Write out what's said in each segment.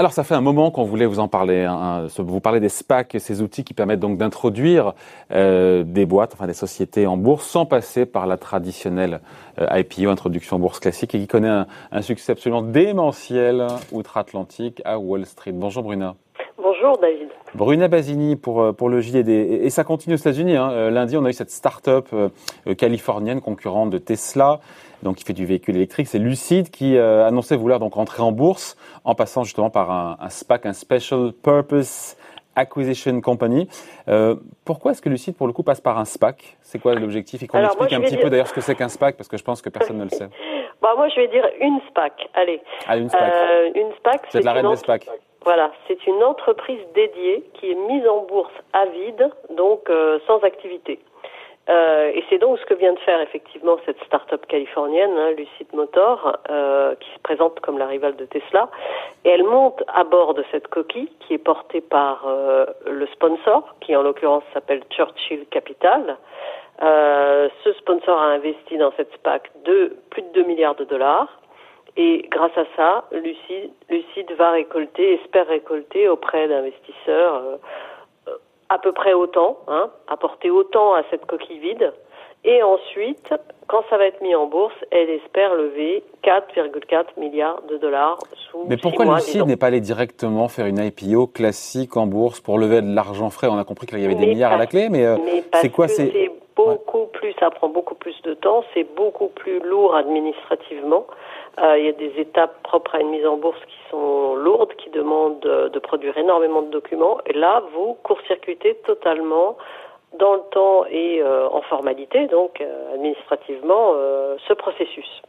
Alors ça fait un moment qu'on voulait vous en parler, hein, vous parler des SPAC, ces outils qui permettent donc d'introduire euh, des boîtes, enfin des sociétés en bourse sans passer par la traditionnelle euh, IPO, introduction bourse classique, et qui connaît un, un succès absolument démentiel outre-Atlantique à Wall Street. Bonjour Bruna. Bonjour David. Bruna Basini pour, euh, pour le JD. Et, ça continue aux États-Unis. Hein. Euh, lundi, on a eu cette start-up euh, californienne concurrente de Tesla, donc qui fait du véhicule électrique. C'est Lucid qui annonçait vouloir donc rentrer en bourse en passant justement par un, un SPAC, un Special Purpose Acquisition Company. pourquoi est-ce que Lucid, pour le coup, passe par un SPAC? C'est quoi l'objectif? Et qu'on explique un petit peu d'ailleurs ce que c'est qu'un SPAC, parce que je pense que personne ne le sait. Bah, moi, je vais dire une SPAC. Allez. Ah, une SPAC. une SPAC, c'est la reine des SPAC. Voilà, c'est une entreprise dédiée qui est mise en bourse à vide, donc euh, sans activité. Euh, et c'est donc ce que vient de faire effectivement cette start-up californienne, hein, Lucid Motor, euh, qui se présente comme la rivale de Tesla. Et elle monte à bord de cette coquille qui est portée par le sponsor, qui en l'occurrence s'appelle Churchill Capital. ce sponsor a investi dans cette SPAC de plus de 2 milliards de dollars. Et grâce à ça, Lucide, Lucide va récolter, espère récolter auprès d'investisseurs euh, à peu près autant, hein, apporter autant à cette coquille vide. Et ensuite, quand ça va être mis en bourse, elle espère lever 4,4 milliards de dollars sous Mais pourquoi Lucide n'est pas allé directement faire une IPO classique en bourse pour lever de l'argent frais? On a compris qu'il y avait des milliards à la clé, mais, euh, c'est quoi C'est beaucoup plus, ça prend beaucoup plus de temps, c'est beaucoup plus lourd administrativement. Euh, il y a des étapes propres à une mise en bourse qui sont lourdes, qui demandent de produire énormément de documents. Et là, vous court-circuitez totalement dans le temps et euh, en formalité, donc euh, administrativement, ce processus.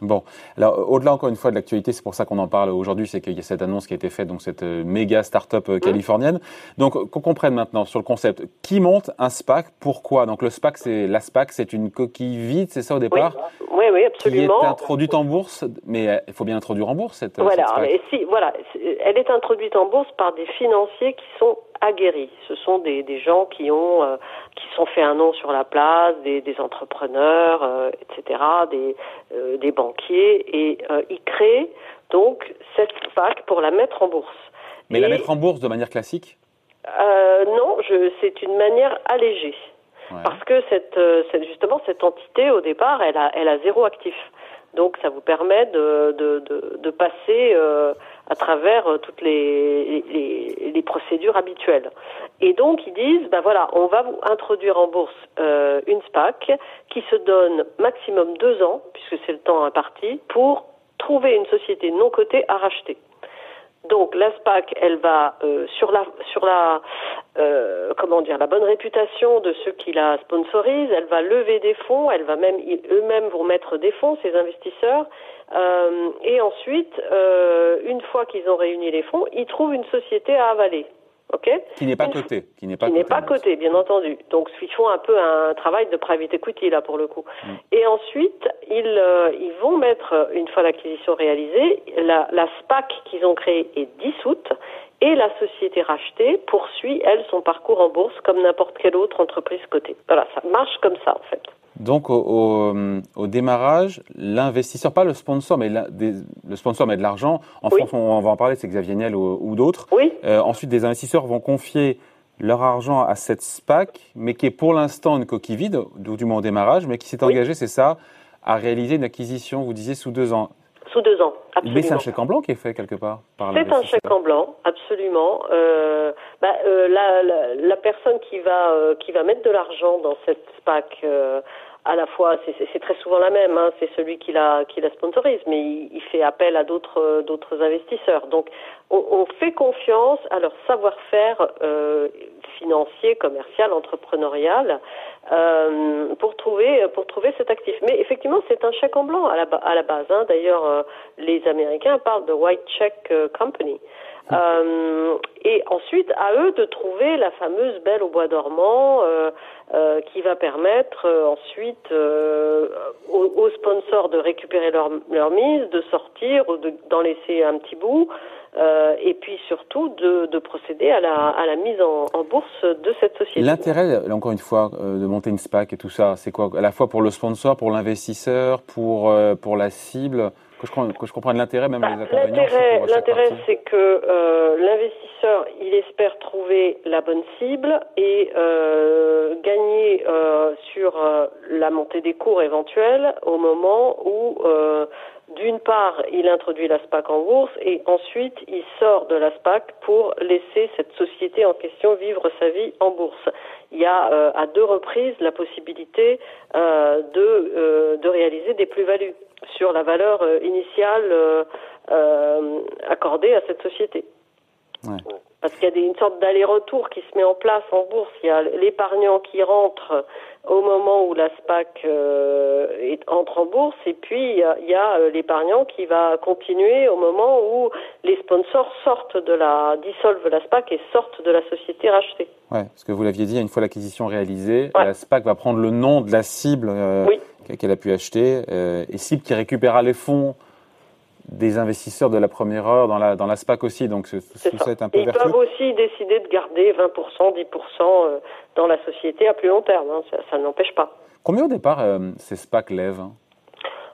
Bon, alors au-delà encore une fois de l'actualité, c'est pour ça qu'on en parle aujourd'hui, c'est qu'il y a cette annonce qui a été faite, donc cette euh, méga start-up euh, mmh. californienne. Donc qu'on comprenne maintenant sur le concept, qui monte un SPAC, pourquoi? Donc le SPAC, c'est la SPAC, c'est une coquille vide, c'est ça au départ? Oui, oui, absolument. Qui est introduite en bourse, mais euh, il faut bien introduire en bourse cette. Voilà, SPAC. si, voilà, elle est introduite en bourse par des financiers qui sont aguerris. Ce sont des, des gens qui ont euh, qui sont fait un nom sur la place, des, des entrepreneurs, euh, etc., des, euh, des banquiers, et ils créent donc cette SPAC pour la mettre en bourse. Mais la mettre en bourse de manière classique? Non, c'est une manière allégée. Parce que cette, cette, justement cette entité au départ, elle a, elle a zéro actif. Donc ça vous permet de, de, de, de passer euh, à travers euh, toutes les, les, les, procédures habituelles. Et donc ils disent, ben voilà, on va vous introduire en bourse euh, une SPAC qui se donne maximum deux ans, puisque c'est le temps imparti, pour trouver une société non cotée à racheter. Donc la SPAC, elle va euh, sur la sur la euh, comment dire la bonne réputation de ceux qui la sponsorisent, elle va lever des fonds, elle va même eux-mêmes vont mettre des fonds ces investisseurs euh, et ensuite une fois qu'ils ont réuni les fonds, ils trouvent une société à avaler. Qui n'est pas coté. Qui n'est pas, pas coté, bien entendu. Donc, ils font un peu un travail de private equity, là, pour le coup. Mm. Et ensuite, ils, euh, ils vont mettre, une fois l'acquisition réalisée, la, la SPAC qu'ils ont créée est dissoute et la société rachetée poursuit, elle, son parcours en bourse comme n'importe quelle autre entreprise cotée. Voilà, ça marche comme ça, en fait. Donc au, au, démarrage, l'investisseur, pas le sponsor, mais le sponsor met de l'argent. En France, on, va en parler, c'est Xavier Niel ou, d'autres. Oui. Euh, ensuite, des investisseurs vont confier leur argent à cette SPAC, mais qui est pour l'instant une coquille vide, du moins au démarrage, mais qui s'est engagé, c'est ça, à réaliser une acquisition, vous disiez, sous deux ans. Sous deux ans, absolument. Mais c'est un chèque en blanc qui est fait quelque part par C'est un chèque en blanc, absolument. Euh, bah, euh, la, la, la, personne qui va euh, qui va mettre de l'argent dans cette SPAC euh, à la fois, c'est très souvent la même, hein, c'est celui qui la, qui la sponsorise, mais il, fait appel à d'autres d'autres investisseurs. Donc, on, on, fait confiance à leur savoir-faire euh, financier, commercial, entrepreneurial euh, pour trouver pour trouver cet actif. Mais effectivement, c'est un chèque en blanc à la, à la base. Hein. D'ailleurs, euh, les Américains parlent de white check euh, company. Euh, et ensuite, à eux de trouver la fameuse belle au bois dormant euh, euh, qui va permettre ensuite aux, sponsors de récupérer leur, leur mise, de sortir d'en laisser un petit bout. et puis surtout de, de procéder à la, mise en, en, bourse de cette société. L'intérêt, encore une fois, de monter une SPAC et tout ça, c'est quoi? À la fois pour le sponsor, pour l'investisseur, pour, pour la cible? Que je, que je comprenne l'intérêt même bah, les inconvénients. L'intérêt, c'est que euh, l'investisseur, il espère trouver la bonne cible et euh, gagner euh, sur euh, la montée des cours éventuels au moment où euh, d'une part, il introduit la SPAC en bourse et ensuite il sort de la SPAC pour laisser cette société en question vivre sa vie en bourse. Il y a euh, à deux reprises la possibilité euh, de, euh, de réaliser des plus-values sur la valeur initiale accordée à cette société. Ouais. Parce qu'il y a des, une sorte d'aller-retour qui se met en place en bourse. Il y a l'épargnant qui rentre au moment où la SPAC euh, entre en bourse et puis il y a, il y a euh, l'épargnant qui va continuer au moment où les sponsors sortent de la dissolvent la SPAC et sortent de la société rachetée. Ouais, parce que vous l'aviez dit, une fois l'acquisition réalisée, ouais. la SPAC va prendre le nom de la cible euh, oui. qu'elle a pu acheter euh, et cible qui récupérera les fonds des investisseurs de la première heure dans la, dans la SPAC aussi. Donc tout ça. ça est un peu Ils vertueux. peuvent aussi décider de garder 20%, 10% dans la société à plus long terme. Hein. Ça, ça n'empêche pas. Combien au départ euh, ces SPAC lèvent hein?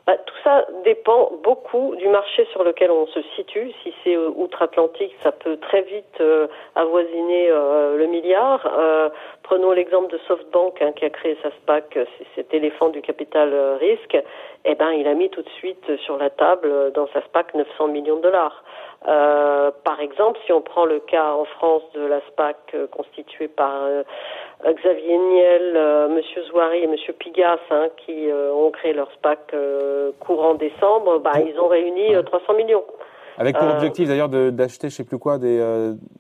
Bah, tout ça dépend beaucoup du marché sur lequel on se situe. Si c'est euh, outre-Atlantique, ça peut très vite euh, avoisiner euh, le milliard. prenons l'exemple de SoftBank hein, qui a créé sa SPAC, cet éléphant du capital risque. Eh ben, il a mis tout de suite sur la table dans sa SPAC 900 millions de dollars. Euh, par exemple, si on prend le cas en France de la SPAC euh, constituée par euh, Xavier Niel, Monsieur Zouari et Monsieur Pigas, hein, qui ont créé leur SPAC courant décembre, bah, ils ont réuni 300 millions. Avec pour objectif d'ailleurs d'acheter, je sais plus quoi, des.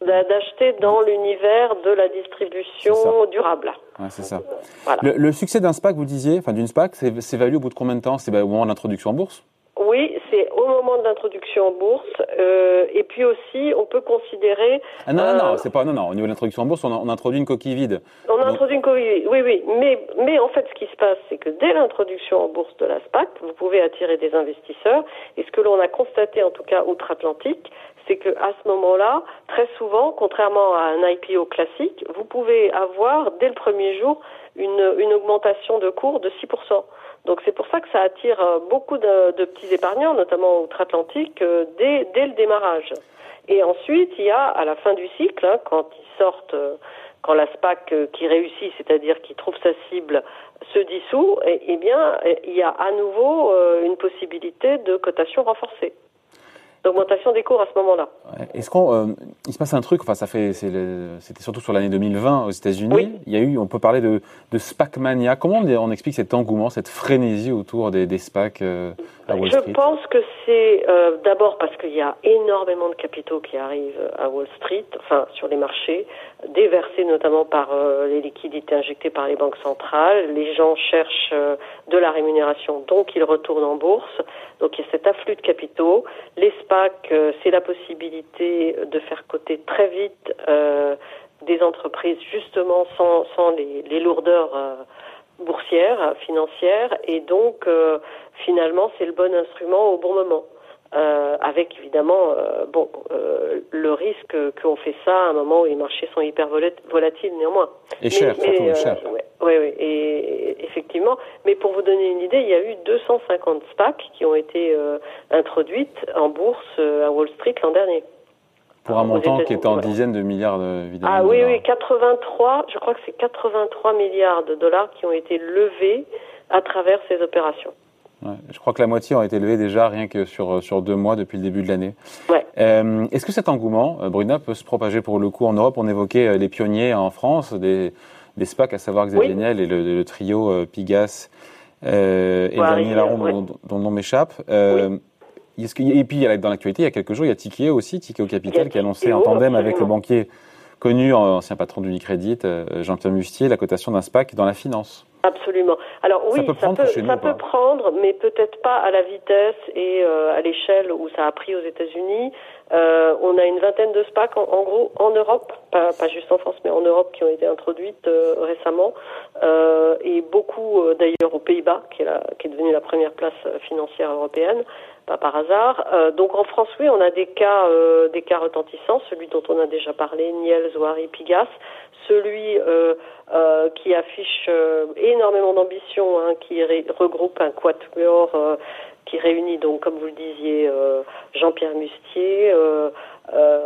D'acheter dans l'univers de la distribution durable. Ouais, c'est ça. Voilà. Le, le, succès d'un SPAC, vous disiez, enfin d'une SPAC, c'est au bout de combien de temps? C'est au moment de l'introduction en bourse oui, c'est au moment de l'introduction en bourse. Euh, et puis aussi, on peut considérer. Ah non, euh, non, c'est pas. Non, non. Au niveau de l'introduction en bourse, on, on, introduit une coquille vide. On Donc... introduit une coquille vide. Oui, oui. Mais, mais en fait, ce qui se passe, c'est que dès l'introduction en bourse de la SPAC, vous pouvez attirer des investisseurs. Et ce que l'on a constaté, en tout cas outre-Atlantique, c'est que à ce moment-là, très souvent, contrairement à un IPO classique, vous pouvez avoir dès le premier jour une, augmentation de cours de 6%. Donc c'est pour ça que ça attire beaucoup de, petits épargnants, notamment outre-Atlantique, euh, dès, le démarrage. Et ensuite, il y a à la fin du cycle, hein, quand ils sortent, euh, quand la SPAC euh, qui réussit, c'est-à-dire qui trouve sa cible, se dissout, eh bien, il y a à nouveau une possibilité de cotation renforcée d'augmentation des cours à ce moment-là. Est-ce qu'on, euh, il se passe un truc, enfin ça fait, c'était surtout sur l'année 2020 aux États-Unis. Oui. Il y a eu, on peut parler de, de SPAC mania. Comment on, on, explique cet engouement, cette frénésie autour des, des SPAC euh, à Wall Street? Je pense que c'est euh, d'abord parce qu'il y a énormément de capitaux qui arrivent à Wall Street, enfin sur les marchés, déversés notamment par les liquidités injectées par les banques centrales. Les gens cherchent de la rémunération, donc ils retournent en bourse. Donc il y a cet afflux de capitaux. Les SPAC, euh, c'est la possibilité de faire coter très vite euh, des entreprises justement sans, sans les, lourdeurs euh, boursières, financières, et donc finalement c'est le bon instrument au bon moment. Euh, avec évidemment euh, bon euh, le risque qu'on fait ça à un moment où les marchés sont hyper volatiles néanmoins. Et cher, mais, surtout, cher. Ouais, ouais, ouais, et effectivement. Mais pour vous donner une idée, il y a eu 250 SPAC qui ont été introduites en bourse à Wall Street l'an dernier. Pour un montant qui est en dizaines de milliards évidemment. Ah oui, oui, 83, je crois que c'est 83 milliards de dollars qui ont été levés à travers ces opérations. Ouais, je crois que la moitié ont été levés déjà rien que sur, sur deux mois depuis le début de l'année. Ouais. Euh, Est-ce que cet engouement, Bruna, peut se propager pour le coup en Europe? On évoquait les pionniers en France, des, des SPAC, à savoir Xavier oui. Niel et le, le trio euh, Pigas euh, et Daniel Laron, ouais. dont, dont, le nom m'échappe. Euh, oui. Et puis, dans l'actualité, il y a quelques jours, il y a Tikeo aussi, Tikeo Capital, qui a annoncé en tandem avec le banquier connu, ancien patron d'Unicredit, Jean-Pierre Mustier, la cotation d'un SPAC dans la finance. Absolument. Alors oui, ça peut prendre, ça peut, ça peut prendre mais peut-être pas à la vitesse et euh, à l'échelle où ça a pris aux États-Unis. Euh, on a une vingtaine de SPAC en, gros en Europe, pas, juste en France, mais en Europe qui ont été introduites euh, récemment, euh, et beaucoup d'ailleurs aux Pays-Bas, qui, est devenue la première place financière européenne, pas par hasard. Donc en France, oui, on a des cas, des cas retentissants, celui dont on a déjà parlé, Niel, Zoari, Pigas, celui qui affiche énormément d'ambition, hein, qui regroupe un quatuor qui réunit donc, comme vous le disiez, Jean-Pierre Mustier,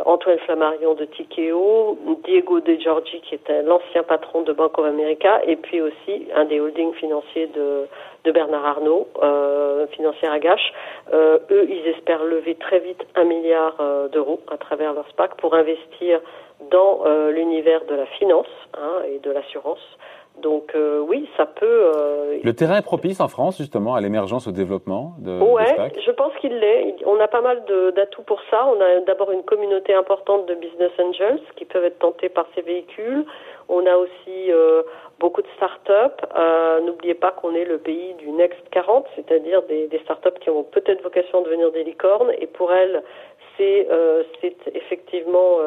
Antoine Flammarion de Tikeo, Diego De Giorgi qui était l'ancien patron de Bank of America, et puis aussi un des holdings financiers de, Bernard Arnault, euh, financière à Gache. eux, ils espèrent lever très vite un milliard d'euros à travers leur SPAC pour investir dans l'univers de la finance hein, et de l'assurance. Donc euh, oui, ça peut. Euh, le terrain est propice en France justement à l'émergence, au développement de. Ouais, je pense qu'il l'est. On a pas mal d'atouts pour ça. On a d'abord une communauté importante de business angels qui peuvent être tentés par ces véhicules. On a aussi euh, beaucoup de start-up. N'oubliez pas qu'on est le pays du Next 40, c'est-à-dire des, des start-up qui ont peut-être vocation à devenir des licornes. Et pour elles, c'est effectivement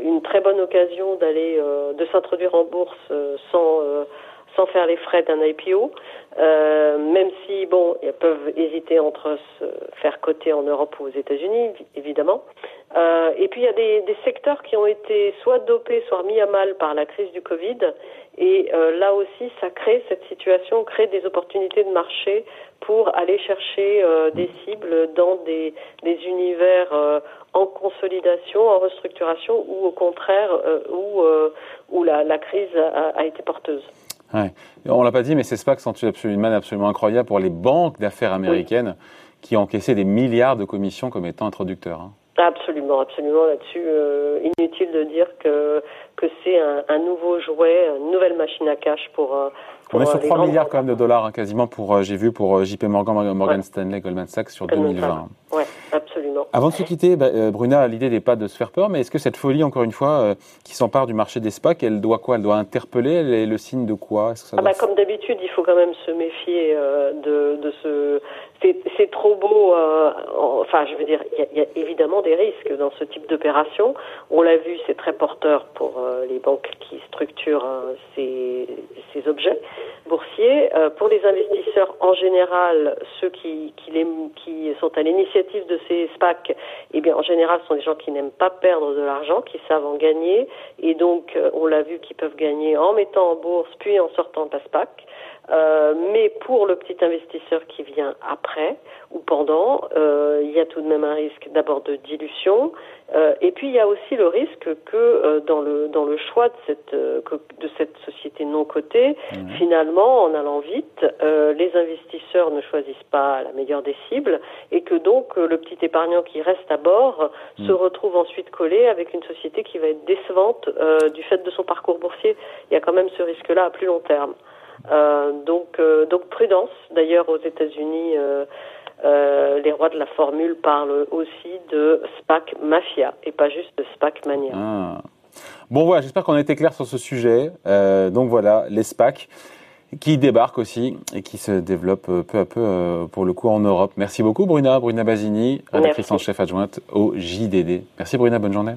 une très bonne occasion d'aller euh, de s'introduire en bourse euh, sans euh, sans faire les frais d'un IPO, bon, ils peuvent hésiter entre se faire coter en Europe ou aux États-Unis, évidemment. et puis il y a des, secteurs qui ont été soit dopés, soit mis à mal par la crise du Covid, et là aussi, ça crée cette situation, crée des opportunités de marché pour aller chercher des cibles dans des, univers en consolidation, en restructuration ou au contraire euh, où, euh, où la, crise a, été porteuse. Ouais. On l'a pas dit, mais ces SPAC sont une manne absolument incroyable pour les banques d'affaires américaines qui ont encaissé des milliards de commissions comme étant introducteurs. Hein. Absolument, absolument. Là-dessus, euh, inutile de dire que que c'est un, un, nouveau jouet, une nouvelle machine à cash pour. Euh, pour On est sur 3 milliards quand même de dollars, hein, quasiment pour, j'ai vu pour JP Morgan, Morgan ouais. Stanley, Goldman Sachs sur Goldman 2020. Ouais, absolument. Avant de se quitter, bah, euh, Bruna, l'idée n'est pas de se faire peur, mais est-ce que cette folie, encore une fois, euh, qui s'empare du marché des SPAC, elle doit quoi? Elle doit interpeller? Elle est le signe de quoi? Ça ah bah, Comme d'habitude, il faut quand même se méfier euh, de, de ce. C'est trop beau. enfin, je veux dire, il y, y, a évidemment des risques dans ce type d'opération. On l'a vu, c'est très porteur pour les banques qui structurent ces, ces, objets boursiers. pour les investisseurs en général, ceux qui, qui, qui sont à l'initiative de ces SPAC, eh bien, en général, ce sont des gens qui n'aiment pas perdre de l'argent, qui savent en gagner, et donc, euh, on l'a vu, qu'ils peuvent gagner en mettant en bourse, puis en sortant de la SPAC. Euh, mais pour le petit investisseur qui vient après ou pendant, euh, il y a tout de même un risque d'abord de dilution, euh, et puis il y a aussi le risque que euh, dans le dans le choix de cette euh, de cette société non cotée, mmh. finalement, en allant vite, les investisseurs ne choisissent pas la meilleure des cibles, et que donc le petit épargnant qui reste à bord mmh. se retrouve ensuite collé avec une société qui va être décevante du fait de son parcours boursier. Il y a quand même ce risque-là à plus long terme. Euh, donc, euh, donc prudence. D'ailleurs, aux États-Unis, euh, les rois de la formule parlent aussi de SPAC mafia et pas juste de SPAC mania. Ah. Bon voilà, j'espère qu'on a été clair sur ce sujet. donc voilà, les SPAC qui débarquent aussi et qui se développent peu à peu pour le coup en Europe. Merci beaucoup Bruna, Bruna Basini, rédactrice en chef adjointe au JDD. Merci Bruna, bonne journée.